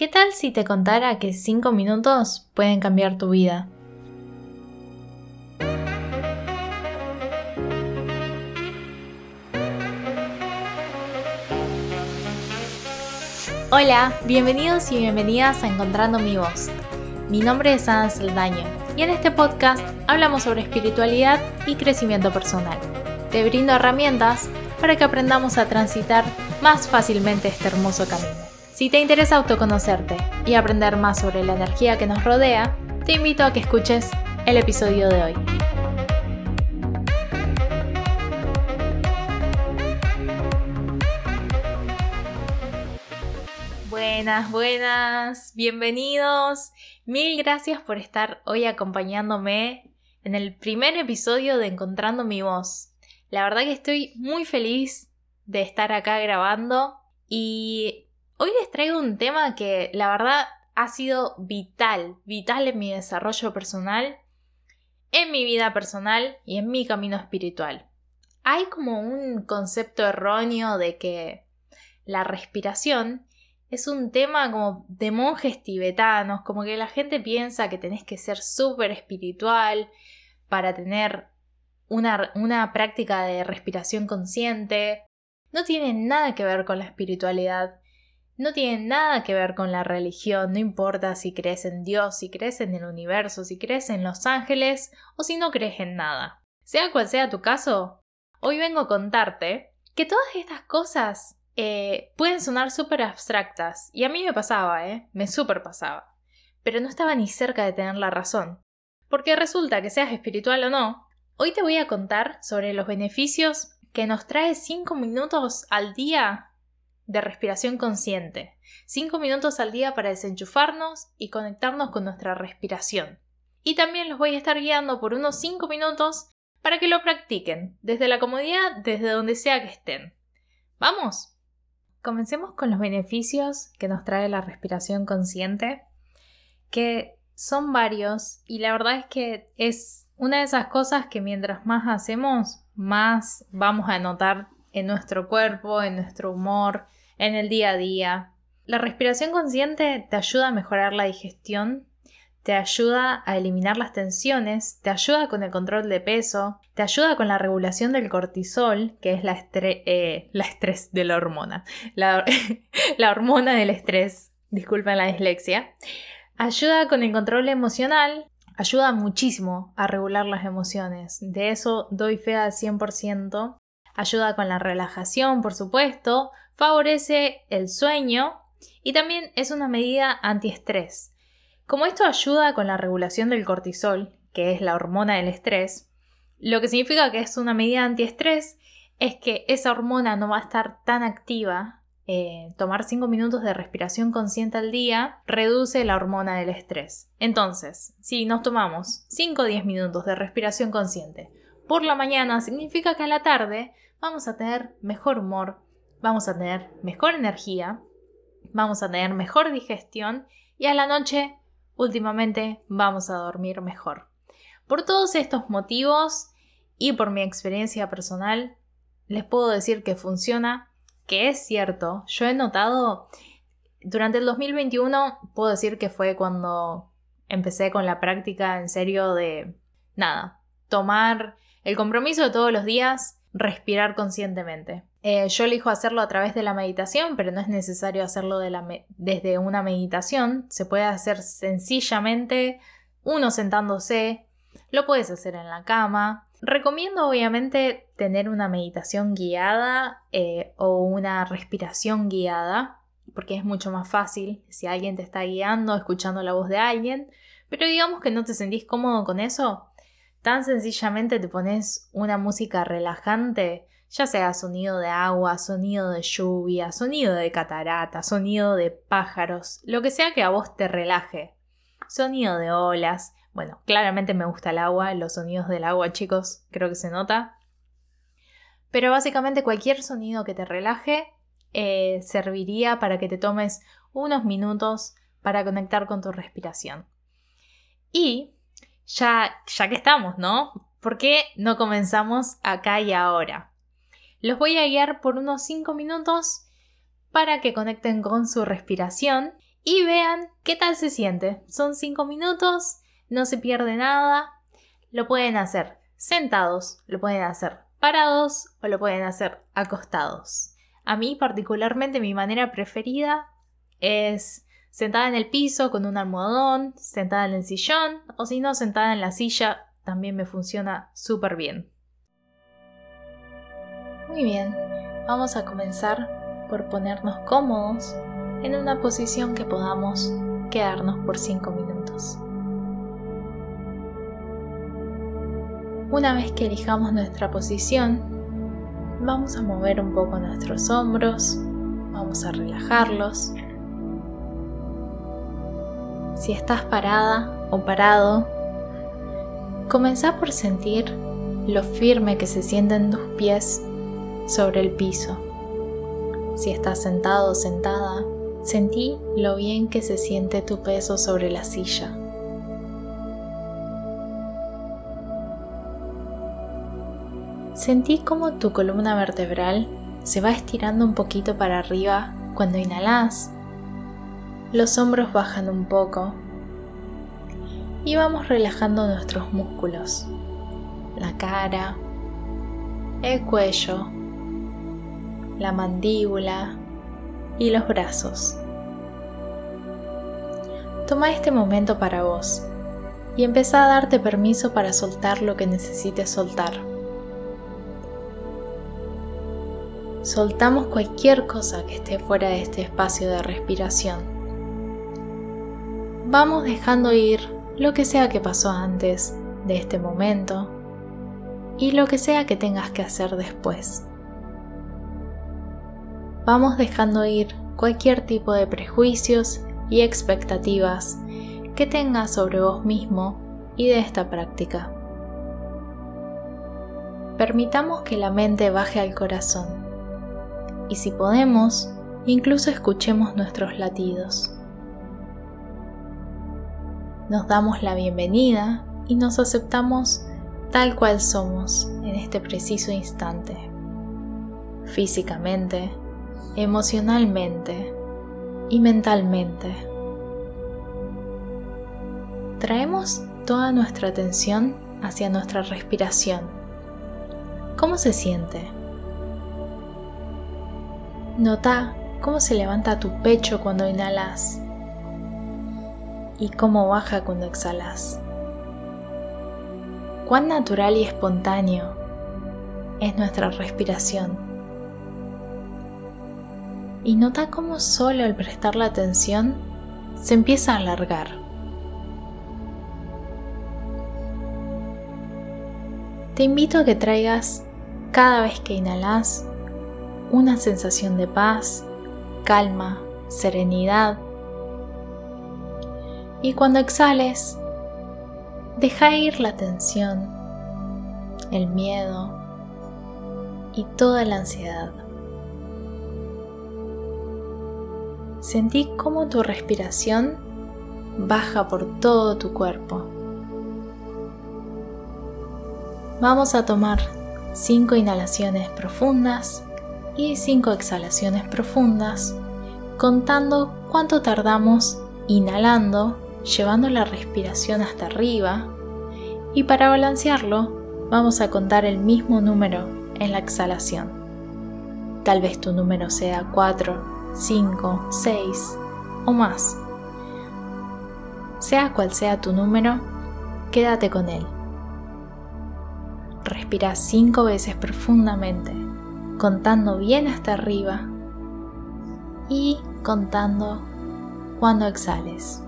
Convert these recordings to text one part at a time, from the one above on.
¿Qué tal si te contara que 5 minutos pueden cambiar tu vida? Hola, bienvenidos y bienvenidas a Encontrando mi voz. Mi nombre es Ana Saldaño y en este podcast hablamos sobre espiritualidad y crecimiento personal. Te brindo herramientas para que aprendamos a transitar más fácilmente este hermoso camino. Si te interesa autoconocerte y aprender más sobre la energía que nos rodea, te invito a que escuches el episodio de hoy. Buenas, buenas, bienvenidos. Mil gracias por estar hoy acompañándome en el primer episodio de Encontrando mi voz. La verdad que estoy muy feliz de estar acá grabando y Hoy les traigo un tema que la verdad ha sido vital, vital en mi desarrollo personal, en mi vida personal y en mi camino espiritual. Hay como un concepto erróneo de que la respiración es un tema como de monjes tibetanos, como que la gente piensa que tenés que ser súper espiritual para tener una, una práctica de respiración consciente. No tiene nada que ver con la espiritualidad no tiene nada que ver con la religión, no importa si crees en Dios, si crees en el universo, si crees en los ángeles o si no crees en nada. Sea cual sea tu caso, hoy vengo a contarte que todas estas cosas eh, pueden sonar súper abstractas, y a mí me pasaba, ¿eh? Me súper pasaba, pero no estaba ni cerca de tener la razón. Porque resulta que seas espiritual o no, hoy te voy a contar sobre los beneficios que nos trae 5 minutos al día de respiración consciente. Cinco minutos al día para desenchufarnos y conectarnos con nuestra respiración. Y también los voy a estar guiando por unos 5 minutos para que lo practiquen, desde la comodidad, desde donde sea que estén. ¿Vamos? Comencemos con los beneficios que nos trae la respiración consciente, que son varios y la verdad es que es una de esas cosas que mientras más hacemos, más vamos a notar en nuestro cuerpo, en nuestro humor, en el día a día. La respiración consciente te ayuda a mejorar la digestión, te ayuda a eliminar las tensiones, te ayuda con el control de peso, te ayuda con la regulación del cortisol, que es la, eh, la estrés de la hormona, la, hormona del estrés, disculpen la dislexia, ayuda con el control emocional, ayuda muchísimo a regular las emociones, de eso doy fe al 100%, ayuda con la relajación, por supuesto, favorece el sueño y también es una medida antiestrés. Como esto ayuda con la regulación del cortisol, que es la hormona del estrés, lo que significa que es una medida antiestrés es que esa hormona no va a estar tan activa. Eh, tomar 5 minutos de respiración consciente al día reduce la hormona del estrés. Entonces, si nos tomamos 5 o 10 minutos de respiración consciente por la mañana, significa que a la tarde vamos a tener mejor humor, vamos a tener mejor energía, vamos a tener mejor digestión y a la noche, últimamente, vamos a dormir mejor. Por todos estos motivos y por mi experiencia personal, les puedo decir que funciona, que es cierto. Yo he notado, durante el 2021, puedo decir que fue cuando empecé con la práctica en serio de, nada, tomar el compromiso de todos los días, respirar conscientemente. Eh, yo elijo hacerlo a través de la meditación, pero no es necesario hacerlo desde una meditación. Se puede hacer sencillamente uno sentándose, lo puedes hacer en la cama. Recomiendo obviamente tener una meditación guiada eh, o una respiración guiada, porque es mucho más fácil si alguien te está guiando, escuchando la voz de alguien. Pero digamos que no te sentís cómodo con eso, tan sencillamente te pones una música relajante ya sea sonido de agua, sonido de lluvia, sonido de catarata, sonido de pájaros, lo que sea que a vos te relaje, sonido de olas. Bueno, claramente me gusta el agua, los sonidos del agua, chicos, creo que se nota. Pero básicamente cualquier sonido que te relaje eh, serviría para que te tomes unos minutos para conectar con tu respiración. Y ya, que estamos, ¿no? ¿Por qué no comenzamos acá y ahora? Los voy a guiar por unos 5 minutos para que conecten con su respiración y vean qué tal se siente. Son 5 minutos, no se pierde nada. Lo pueden hacer sentados, lo pueden hacer parados o lo pueden hacer acostados. A mí particularmente mi manera preferida es sentada en el piso con un almohadón, sentada en el sillón o si no sentada en la silla también me funciona súper bien. Muy bien, vamos a comenzar por ponernos cómodos en una posición que podamos quedarnos por 5 minutos. Una vez que elijamos nuestra posición, vamos a mover un poco nuestros hombros, vamos a relajarlos. Si estás parada o parado, comenzá por sentir lo firme que se sienten tus pies sobre el piso. Si estás sentado o sentada, sentí lo bien que se siente tu peso sobre la silla. Sentí como tu columna vertebral se va estirando un poquito para arriba cuando inhalas. Los hombros bajan un poco y vamos relajando nuestros músculos, la cara, el cuello, la mandíbula y los brazos. Toma este momento para vos y empieza a darte permiso para soltar lo que necesites soltar. soltamos cualquier cosa que esté fuera de este espacio de respiración. Vamos dejando ir lo que sea que pasó antes de este momento y lo que sea que tengas que hacer después. Vamos dejando ir cualquier tipo de prejuicios y expectativas que tengas sobre vos mismo y de esta práctica. Permitamos que la mente baje al corazón y si podemos, incluso escuchemos nuestros latidos. Nos damos la bienvenida y nos aceptamos tal cual somos en este preciso instante, físicamente, emocionalmente y mentalmente. Traemos toda nuestra atención hacia nuestra respiración. ¿Cómo se siente? Nota cómo se levanta tu pecho cuando inhalas y cómo baja cuando exhalas. Cuán natural y espontáneo es nuestra respiración. Y nota cómo solo al prestar la atención se empieza a alargar. Te invito a que traigas cada vez que inhalas una sensación de paz, calma, serenidad. Y cuando exhales, deja ir la tensión, el miedo y toda la ansiedad. Sentí cómo tu respiración baja por todo tu cuerpo. Vamos a tomar cinco inhalaciones profundas y cinco exhalaciones profundas, contando cuánto tardamos inhalando, llevando la respiración hasta arriba, y para balancearlo vamos a contar el mismo número en la exhalación. Tal vez tu número sea 4, 5, 6 o más. Sea cual sea tu número, quédate con él. Respira cinco veces profundamente contando bien hasta arriba y contando cuando exhales.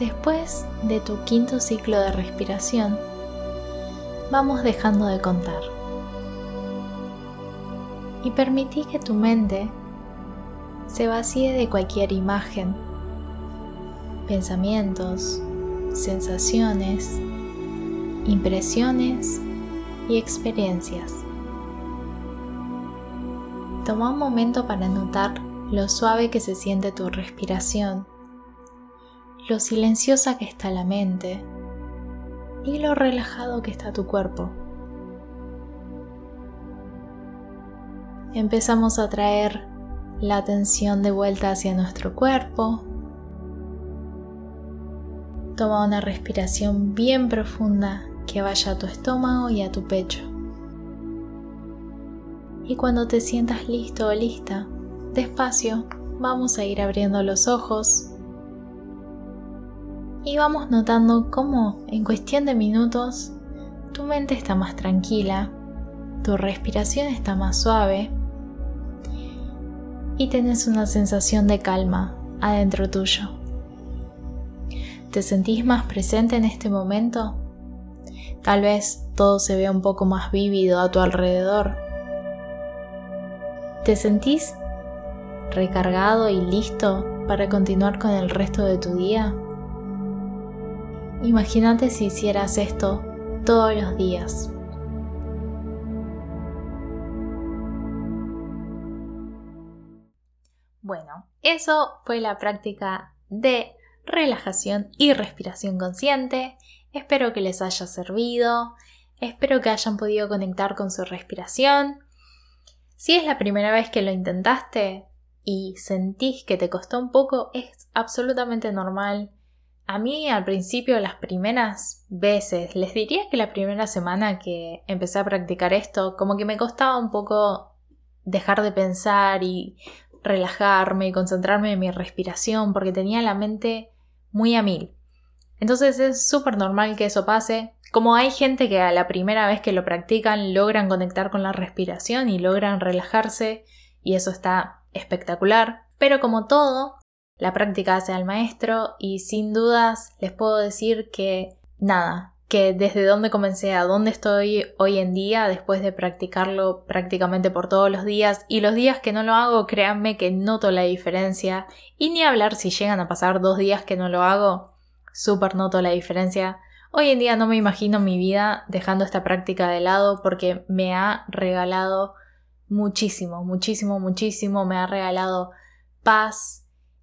Después de tu quinto ciclo de respiración, vamos dejando de contar. Y permití que tu mente se vacíe de cualquier imagen, pensamientos, sensaciones, impresiones y experiencias. Toma un momento para notar lo suave que se siente tu respiración, lo silenciosa que está la mente y lo relajado que está tu cuerpo. Empezamos a traer la atención de vuelta hacia nuestro cuerpo. Toma una respiración bien profunda que vaya a tu estómago y a tu pecho. Y cuando te sientas listo o lista, despacio vamos a ir abriendo los ojos y vamos notando cómo en cuestión de minutos tu mente está más tranquila, tu respiración está más suave y tenés una sensación de calma adentro tuyo. ¿Te sentís más presente en este momento? Tal vez todo se vea un poco más vívido a tu alrededor. ¿Te sentís recargado y listo para continuar con el resto de tu día? Imagínate si hicieras esto todos los días. Bueno, eso fue la práctica de relajación y respiración consciente. Espero que les haya servido. Espero que hayan podido conectar con su respiración. Si es la primera vez que lo intentaste y sentís que te costó un poco, es absolutamente normal. A mí al principio, las primeras veces, les diría que la primera semana que empecé a practicar esto, como que me costaba un poco dejar de pensar y relajarme y concentrarme en mi respiración porque tenía la mente muy a mil. Entonces es súper normal que eso pase. Como hay gente que a la primera vez que lo practican logran conectar con la respiración y logran relajarse y eso está espectacular. Pero como todo, la práctica hace al maestro y sin dudas les puedo decir que nada, que desde donde comencé a dónde estoy hoy en día después de practicarlo prácticamente por todos los días y los días que no lo hago créanme que noto la diferencia y ni hablar si llegan a pasar dos días que no lo hago súper noto la diferencia. Hoy en día no me imagino mi vida dejando esta práctica de lado porque me ha regalado muchísimo, muchísimo, muchísimo, me ha regalado paz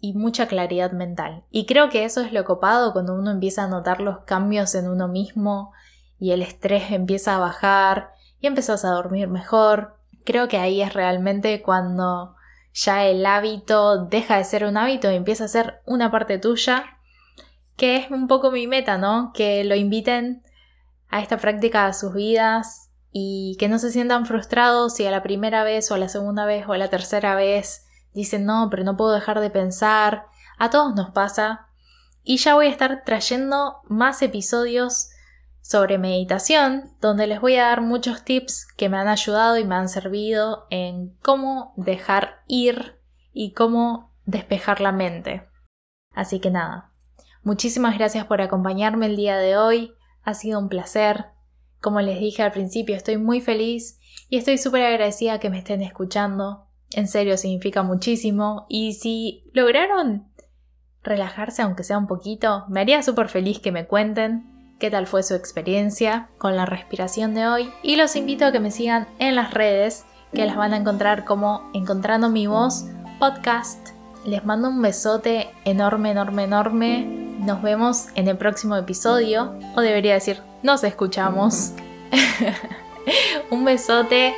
y mucha claridad mental. Y creo que eso es lo copado cuando uno empieza a notar los cambios en uno mismo y el estrés empieza a bajar y empiezas a dormir mejor. Creo que ahí es realmente cuando ya el hábito deja de ser un hábito y empieza a ser una parte tuya que es un poco mi meta, ¿no? Que lo inviten a esta práctica a sus vidas y que no se sientan frustrados si a la primera vez o a la segunda vez o a la tercera vez dicen no, pero no puedo dejar de pensar. A todos nos pasa. Y ya voy a estar trayendo más episodios sobre meditación, donde les voy a dar muchos tips que me han ayudado y me han servido en cómo dejar ir y cómo despejar la mente. Así que nada, Muchísimas gracias por acompañarme el día de hoy. Ha sido un placer. Como les dije al principio, estoy muy feliz y estoy súper agradecida que me estén escuchando. En serio, significa muchísimo. Y si lograron relajarse, aunque sea un poquito, me haría súper feliz que me cuenten qué tal fue su experiencia con la respiración de hoy. Y los invito a que me sigan en las redes, que las van a encontrar como Encontrando mi voz podcast. Les mando un besote enorme, enorme, enorme nos vemos en el próximo episodio, o debería decir, nos escuchamos. Un besote.